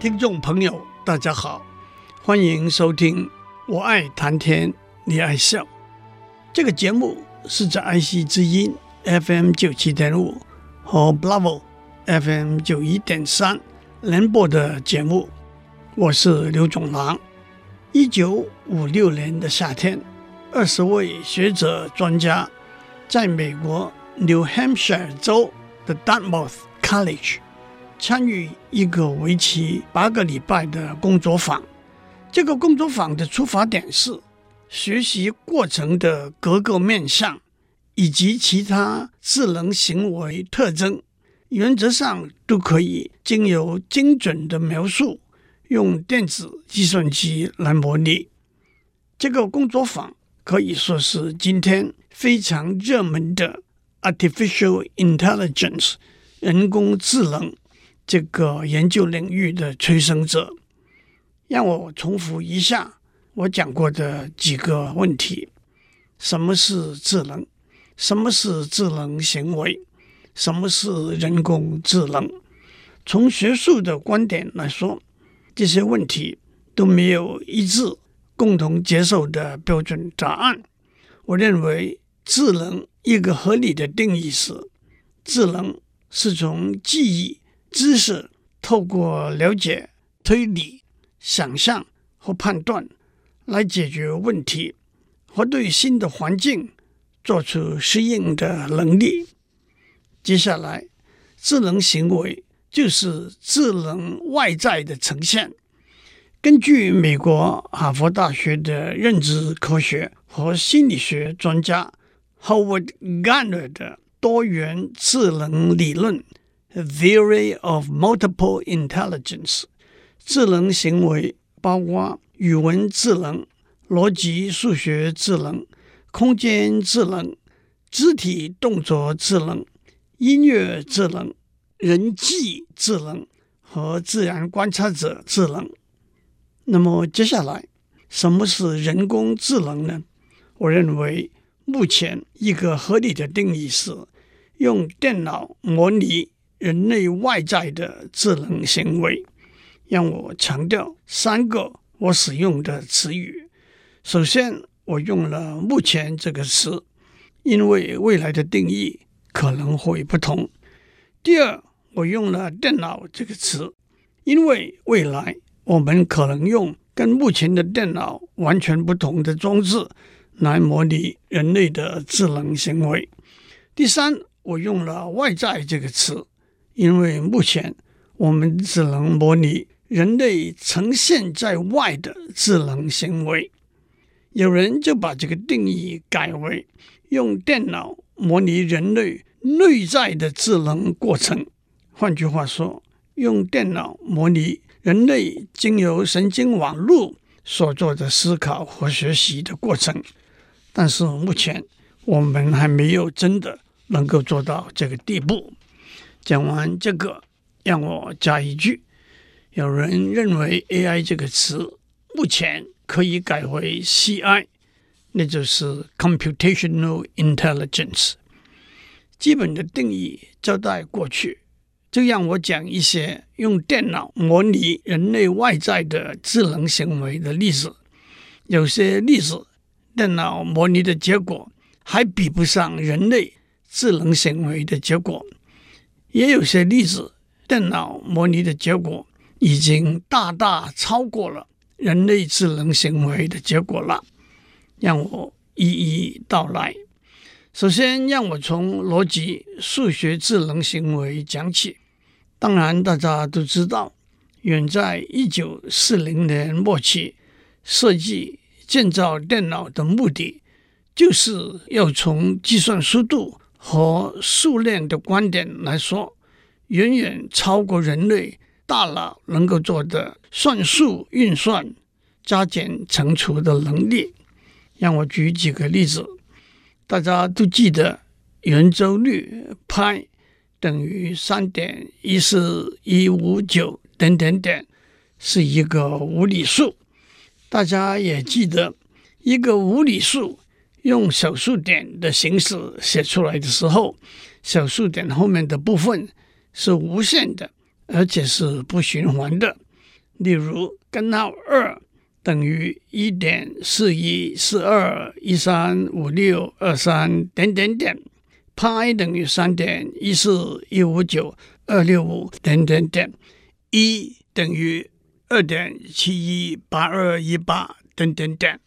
听众朋友，大家好，欢迎收听《我爱谈天，你爱笑》这个节目是在爱惜之音 FM 九七点五和 Bravo FM 九一点三联播的节目。我是刘总郎。一九五六年的夏天，二十位学者专家在美国 New Hampshire 州的 Dartmouth College。参与一个为期八个礼拜的工作坊。这个工作坊的出发点是学习过程的各个面向以及其他智能行为特征，原则上都可以经由精准的描述，用电子计算机来模拟。这个工作坊可以说是今天非常热门的 Artificial Intelligence 人工智能。这个研究领域的催生者，让我重复一下我讲过的几个问题：什么是智能？什么是智能行为？什么是人工智能？从学术的观点来说，这些问题都没有一致共同接受的标准答案。我认为，智能一个合理的定义是：智能是从记忆。知识透过了解、推理、想象和判断来解决问题，和对新的环境做出适应的能力。接下来，智能行为就是智能外在的呈现。根据美国哈佛大学的认知科学和心理学专家 Howard Gardner 的多元智能理论。Theory of multiple intelligence，智能行为包括语文智能、逻辑数学智能、空间智能、肢体动作智能、音乐智能、人际智能和自然观察者智能。那么接下来，什么是人工智能呢？我认为目前一个合理的定义是用电脑模拟。人类外在的智能行为，让我强调三个我使用的词语。首先，我用了“目前”这个词，因为未来的定义可能会不同。第二，我用了“电脑”这个词，因为未来我们可能用跟目前的电脑完全不同的装置来模拟人类的智能行为。第三，我用了“外在”这个词。因为目前我们只能模拟人类呈现在外的智能行为，有人就把这个定义改为用电脑模拟人类内在的智能过程。换句话说，用电脑模拟人类经由神经网络所做的思考和学习的过程。但是目前我们还没有真的能够做到这个地步。讲完这个，让我加一句：有人认为 AI 这个词目前可以改为 CI，那就是 Computational Intelligence。基本的定义交代过去，就让我讲一些用电脑模拟人类外在的智能行为的例子。有些例子，电脑模拟的结果还比不上人类智能行为的结果。也有些例子，电脑模拟的结果已经大大超过了人类智能行为的结果了。让我一一道来。首先，让我从逻辑数学智能行为讲起。当然，大家都知道，远在一九四零年末期，设计建造电脑的目的，就是要从计算速度和数量的观点来说，远远超过人类大脑能够做的算术运算、加减乘除的能力。让我举几个例子，大家都记得圆周率派等于三点一四一五九等等等，是一个无理数。大家也记得，一个无理数用小数点的形式写出来的时候，小数点后面的部分是无限的，而且是不循环的。例如根号二。等于一点四一四二一三五六二三点点点，派等于三点一四一五九二六五点点点，一等于二点七一八二一八点点点。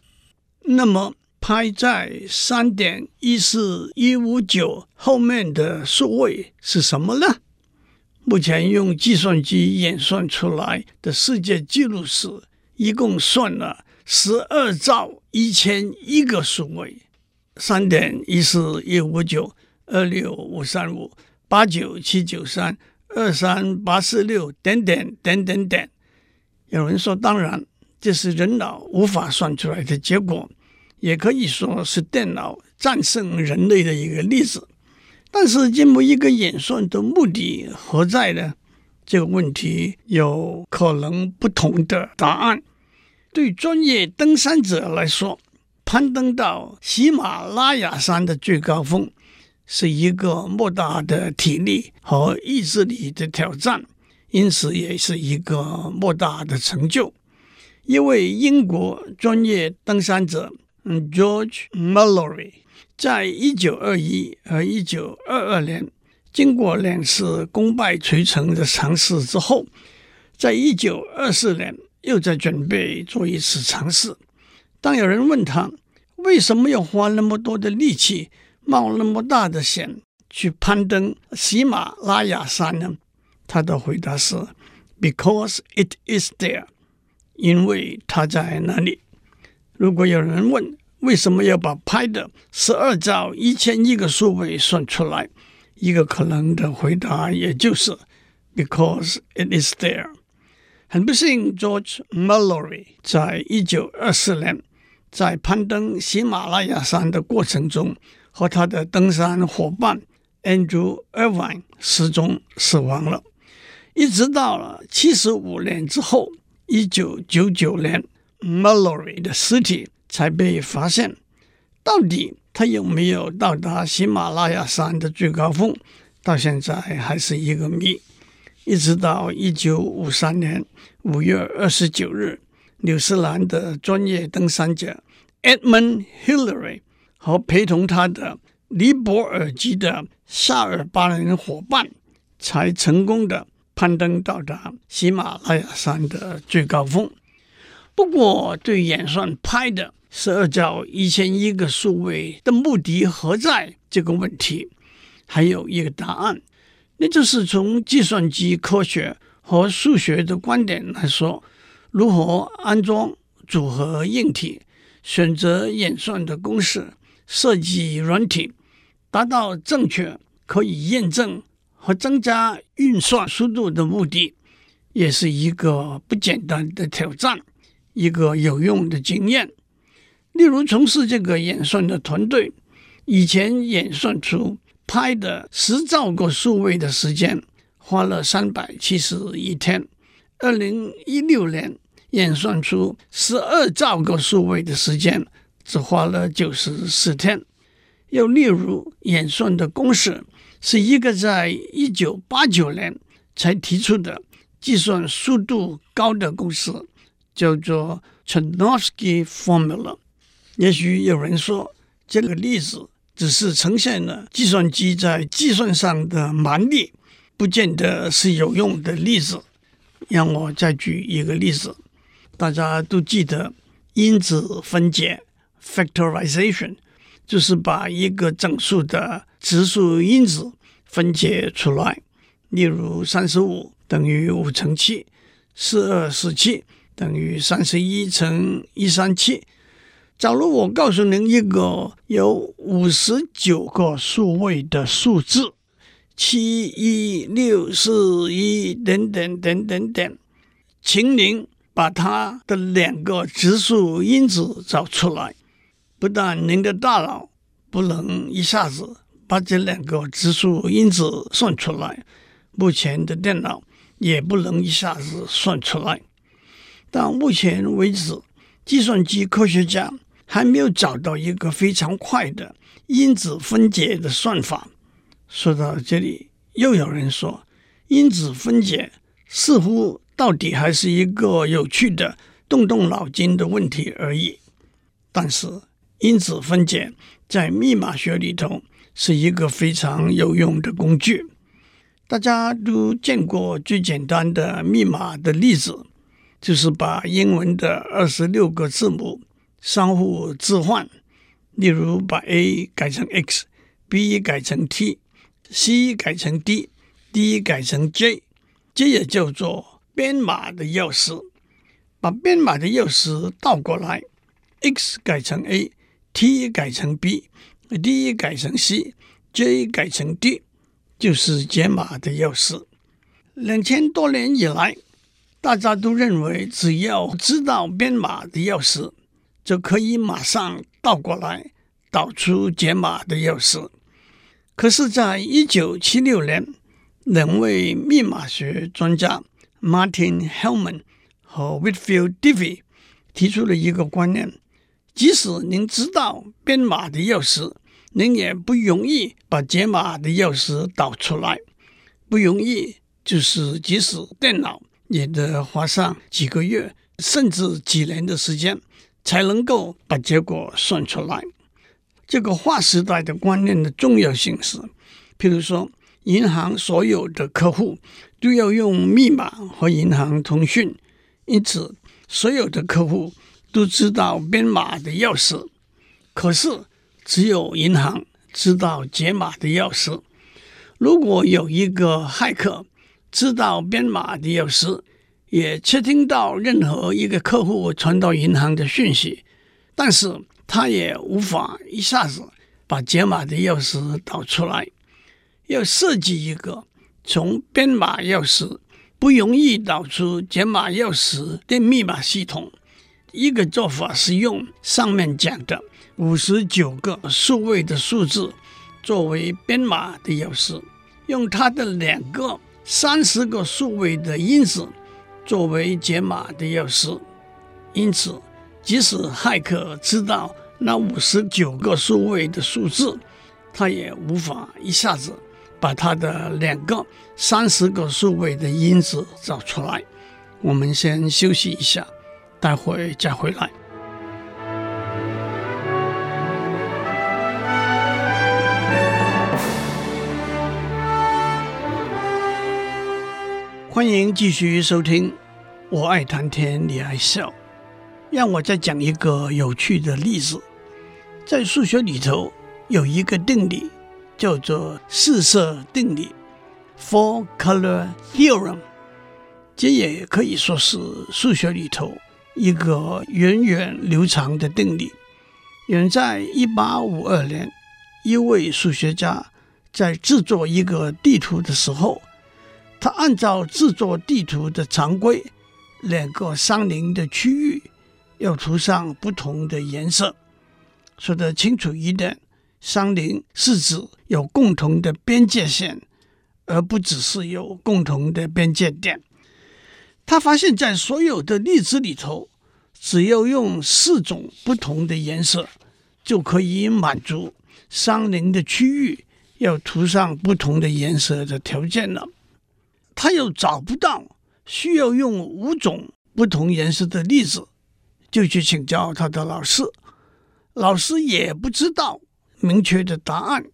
那么拍在三点一四一五九后面的数位是什么呢？目前用计算机演算出来的世界纪录是。一共算了十二兆一千一个数位，三点一四一五九二六五三五八九七九三二三八四六点点点点点。有人说，当然这是人脑无法算出来的结果，也可以说是电脑战胜人类的一个例子。但是，这么一个演算的目的何在呢？这个问题有可能不同的答案。对专业登山者来说，攀登到喜马拉雅山的最高峰是一个莫大的体力和意志力的挑战，因此也是一个莫大的成就。一位英国专业登山者，George Mallory，在一九二一和一九二二年经过两次功败垂成的尝试之后，在一九二四年。又在准备做一次尝试。当有人问他为什么要花那么多的力气、冒那么大的险去攀登喜马拉雅山呢？他的回答是：Because it is there，因为它在那里。如果有人问为什么要把拍的十二兆一千亿个数位算出来，一个可能的回答也就是 Because it is there。很不幸，George Mallory 在一九二四年在攀登喜马拉雅山的过程中，和他的登山伙伴 Andrew Irvine 失踪死亡了。一直到了七十五年之后，一九九九年，Mallory 的尸体才被发现。到底他有没有到达喜马拉雅山的最高峰，到现在还是一个谜。一直到一九五三年五月二十九日，纽西兰的专业登山者 Edmund Hillary 和陪同他的尼泊尔籍的萨尔巴人伙伴，才成功的攀登到达喜马拉雅山的最高峰。不过，对演算派的十二兆一千亿个数位的目的何在这个问题，还有一个答案。那就是从计算机科学和数学的观点来说，如何安装组合硬体、选择演算的公式、设计软体，达到正确、可以验证和增加运算速度的目的，也是一个不简单的挑战，一个有用的经验。例如，从事这个演算的团队以前演算出。拍的十兆个数位的时间花了三百七十一天，二零一六年演算出十二兆个数位的时间只花了九十四天。又例如，演算的公式是一个在一九八九年才提出的计算速度高的公式，叫做 Chernovsky Formula。也许有人说这个例子。只是呈现了计算机在计算上的蛮力，不见得是有用的例子。让我再举一个例子，大家都记得因子分解 （factorization） 就是把一个整数的质数因子分解出来。例如，三十五等于五乘七，四二四七等于三十一乘一三七。假如我告诉您一个有五十九个数位的数字，七一六四一等等等等等，请您把它的两个质数因子找出来。不但您的大脑不能一下子把这两个质数因子算出来，目前的电脑也不能一下子算出来。到目前为止，计算机科学家还没有找到一个非常快的因子分解的算法。说到这里，又有人说，因子分解似乎到底还是一个有趣的动动脑筋的问题而已。但是，因子分解在密码学里头是一个非常有用的工具。大家都见过最简单的密码的例子，就是把英文的二十六个字母相互置换，例如把 A 改成 X，B 改成 T，C 改成 D，D 改成 J，这也叫做编码的钥匙。把编码的钥匙倒过来，X 改成 A。T 改成 B，D 改成 C，J 改成 D，就是解码的钥匙。两千多年以来，大家都认为只要知道编码的钥匙，就可以马上倒过来导出解码的钥匙。可是，在一九七六年，两位密码学专家 Martin Hellman 和 Whitfield Diffie 提出了一个观念。即使您知道编码的钥匙，您也不容易把解码的钥匙导出来。不容易，就是即使电脑也得花上几个月，甚至几年的时间，才能够把结果算出来。这个划时代的观念的重要性是，譬如说，银行所有的客户都要用密码和银行通讯，因此所有的客户。都知道编码的钥匙，可是只有银行知道解码的钥匙。如果有一个骇客知道编码的钥匙，也窃听到任何一个客户传到银行的讯息，但是他也无法一下子把解码的钥匙导出来。要设计一个从编码钥匙不容易导出解码钥匙的密码系统。一个做法是用上面讲的五十九个数位的数字作为编码的钥匙，用它的两个三十个数位的因子作为解码的钥匙。因此，即使骇客知道那五十九个数位的数字，他也无法一下子把它的两个三十个数位的因子找出来。我们先休息一下。待会再回来。欢迎继续收听，我爱谈天，你爱笑。让我再讲一个有趣的例子。在数学里头有一个定理，叫做四色定理 （Four Color Theorem）。这也可以说是数学里头。一个源远流长的定理，远在一八五二年，一位数学家在制作一个地图的时候，他按照制作地图的常规，两个相邻的区域要涂上不同的颜色。说得清楚一点，相邻是指有共同的边界线，而不只是有共同的边界点。他发现，在所有的例子里头，只要用四种不同的颜色，就可以满足相邻的区域要涂上不同的颜色的条件了。他又找不到需要用五种不同颜色的例子，就去请教他的老师，老师也不知道明确的答案，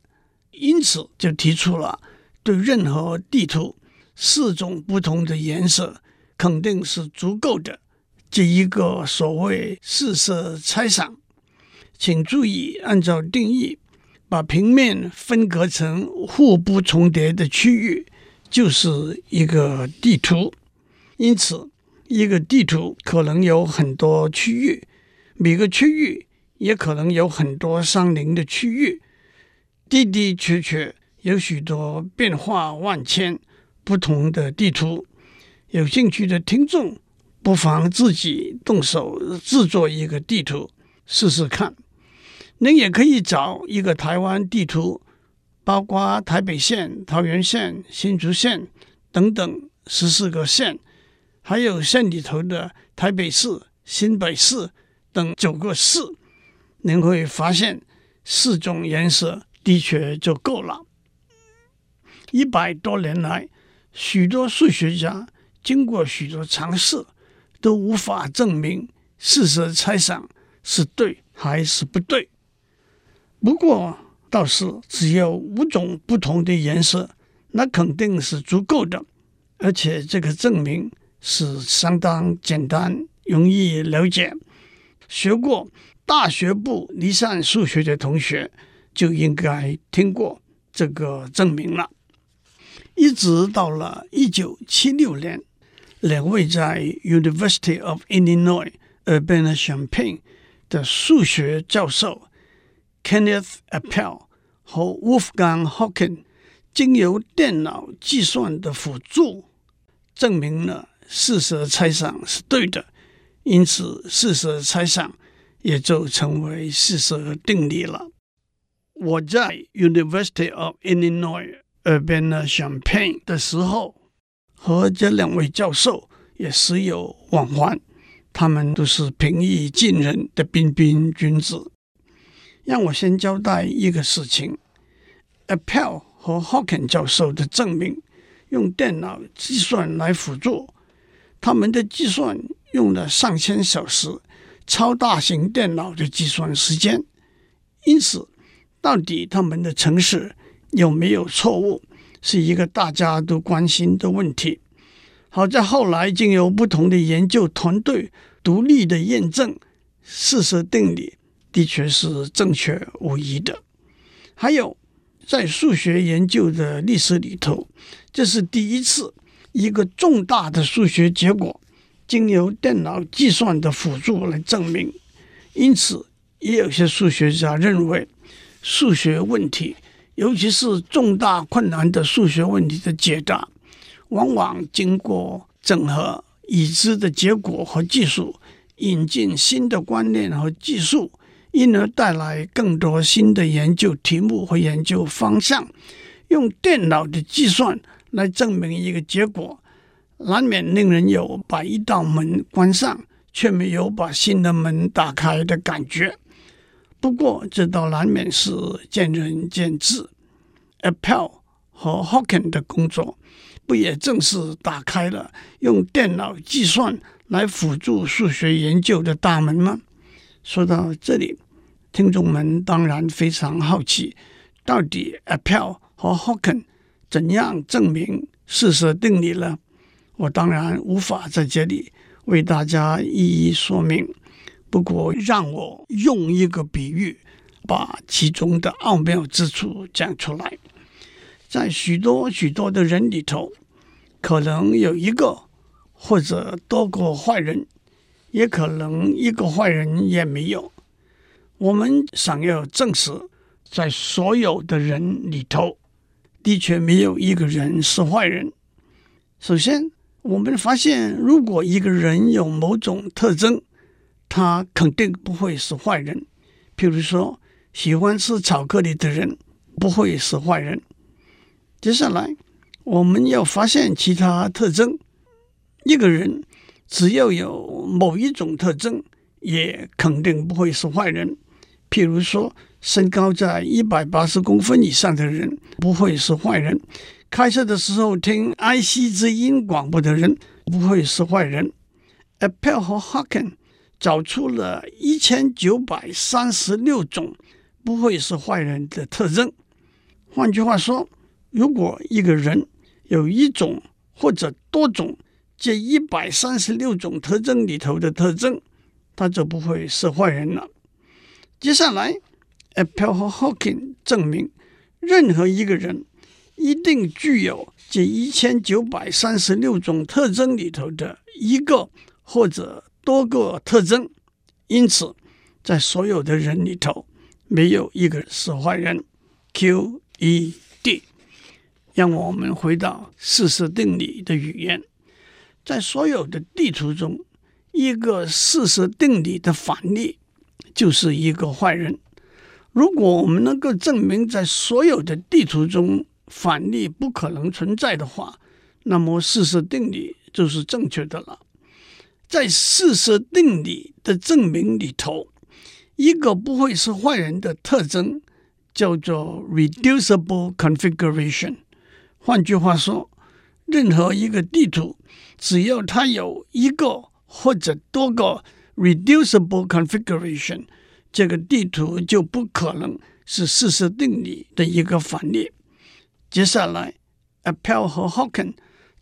因此就提出了对任何地图四种不同的颜色。肯定是足够的。这一个所谓四色猜想，请注意按照定义，把平面分割成互不重叠的区域，就是一个地图。因此，一个地图可能有很多区域，每个区域也可能有很多相邻的区域。的的确确有许多变化万千、不同的地图。有兴趣的听众，不妨自己动手制作一个地图试试看。您也可以找一个台湾地图，包括台北县、桃园县、新竹县等等十四个县，还有县里头的台北市、新北市等九个市，您会发现四种颜色的确就够了。一百多年来，许多数学家经过许多尝试，都无法证明事实猜想是对还是不对。不过，倒是只有五种不同的颜色，那肯定是足够的。而且，这个证明是相当简单、容易了解。学过大学部离散数学的同学就应该听过这个证明了。一直到了一九七六年，两位在 University of Illinois Urbana-Champaign 的数学教授。Kenneth Appel 和 Wolfgang Haken 经由电脑计算的辅助，证明了四色猜想是对的，因此四色猜想也就成为四色定理了。我在 University of Illinois Urbana-Champaign 的时候，和这两位教授也时有往还，他们都是平易近人的彬彬君子。让我先交代一个事情：Appel 和 Hawken 教授的证明用电脑计算来辅助，他们的计算用了上千小时超大型电脑的计算时间，因此到底他们的程式有没有错误，是一个大家都关心的问题。好在后来经由不同的研究团队独立的验证，四色定理。的确是正确无疑的。还有，在数学研究的历史里头，这是第一次一个重大的数学结果经由电脑计算的辅助来证明。因此，也有些数学家认为，数学问题，尤其是重大困难的数学问题的解答，往往经过整合已知的结果和技术，引进新的观念和技术。因而带来更多新的研究题目和研究方向。用电脑的计算来证明一个结果，难免令人有把一道门关上，却没有把新的门打开的感觉。不过，这倒难免是见仁见智。Appel 和 Hawken 的工作，不也正是打开了用电脑计算来辅助数学研究的大门吗？说到这里。听众们当然非常好奇，到底 Appel 和 Hawken 怎样证明四色定理呢？我当然无法在这里为大家一一说明。不过，让我用一个比喻，把其中的奥妙之处讲出来。在许多许多的人里头，可能有一个或者多个坏人，也可能一个坏人也没有。我们想要证实，在所有的人里头，的确没有一个人是坏人。首先，我们发现，如果一个人有某种特征，他肯定不会是坏人。譬如说，喜欢吃巧克力的人不会是坏人。接下来，我们要发现其他特征。一个人只要有某一种特征，也肯定不会是坏人。譬如说，身高在一百八十公分以上的人不会是坏人；开车的时候听 IC 之音广播的人不会是坏人。Appel 和 Hawken 找出了一千九百三十六种不会是坏人的特征。换句话说，如果一个人有一种或者多种这一百三十六种特征里头的特征，他就不会是坏人了。接下来，Appel 和 Hawken 证明，任何一个人一定具有这一千九百三十六种特征里头的一个或者多个特征，因此，在所有的人里头，没有一个是坏人。Q E D。让我们回到四色定理的语言，在所有的地图中，一个四色定理的反例就是一个坏人。如果我们能够证明在所有的地图中反例不可能存在的话，那么四色定理就是正确的了。在四色定理的证明里头，一个不会是坏人的特征叫做 reducible configuration。换句话说，任何一个地图，只要它有一个或者多个 reducible configuration，这个地图就不可能是事实定理的一个反例。接下来，Appel 和 Hawken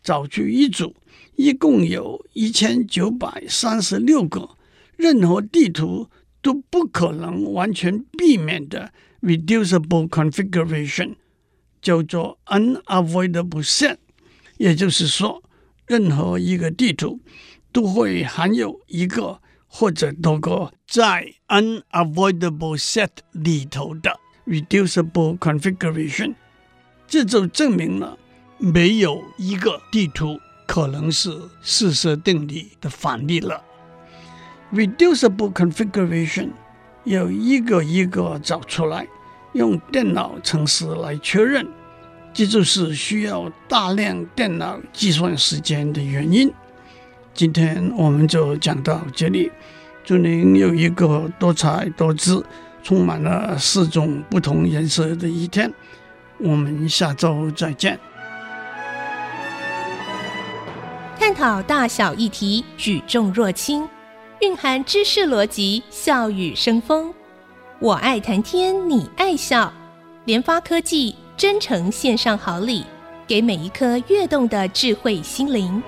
找出一组，一共有一千九百三十六个任何地图都不可能完全避免的 reducible configuration。叫做 unavoidable set，也就是说，任何一个地图都会含有一个或者多个在 unavoidable set 里头的 reducible configuration。这就证明了没有一个地图可能是四色定理的反例了。reducible configuration 要一个一个找出来。用电脑程式来确认，这就是需要大量电脑计算时间的原因。今天我们就讲到这里，祝您有一个多彩多姿、充满了四种不同颜色的一天。我们下周再见。探讨大小议题，举重若轻，蕴含知识逻辑，笑语生风。我爱谈天，你爱笑。联发科技真诚献上好礼，给每一颗跃动的智慧心灵。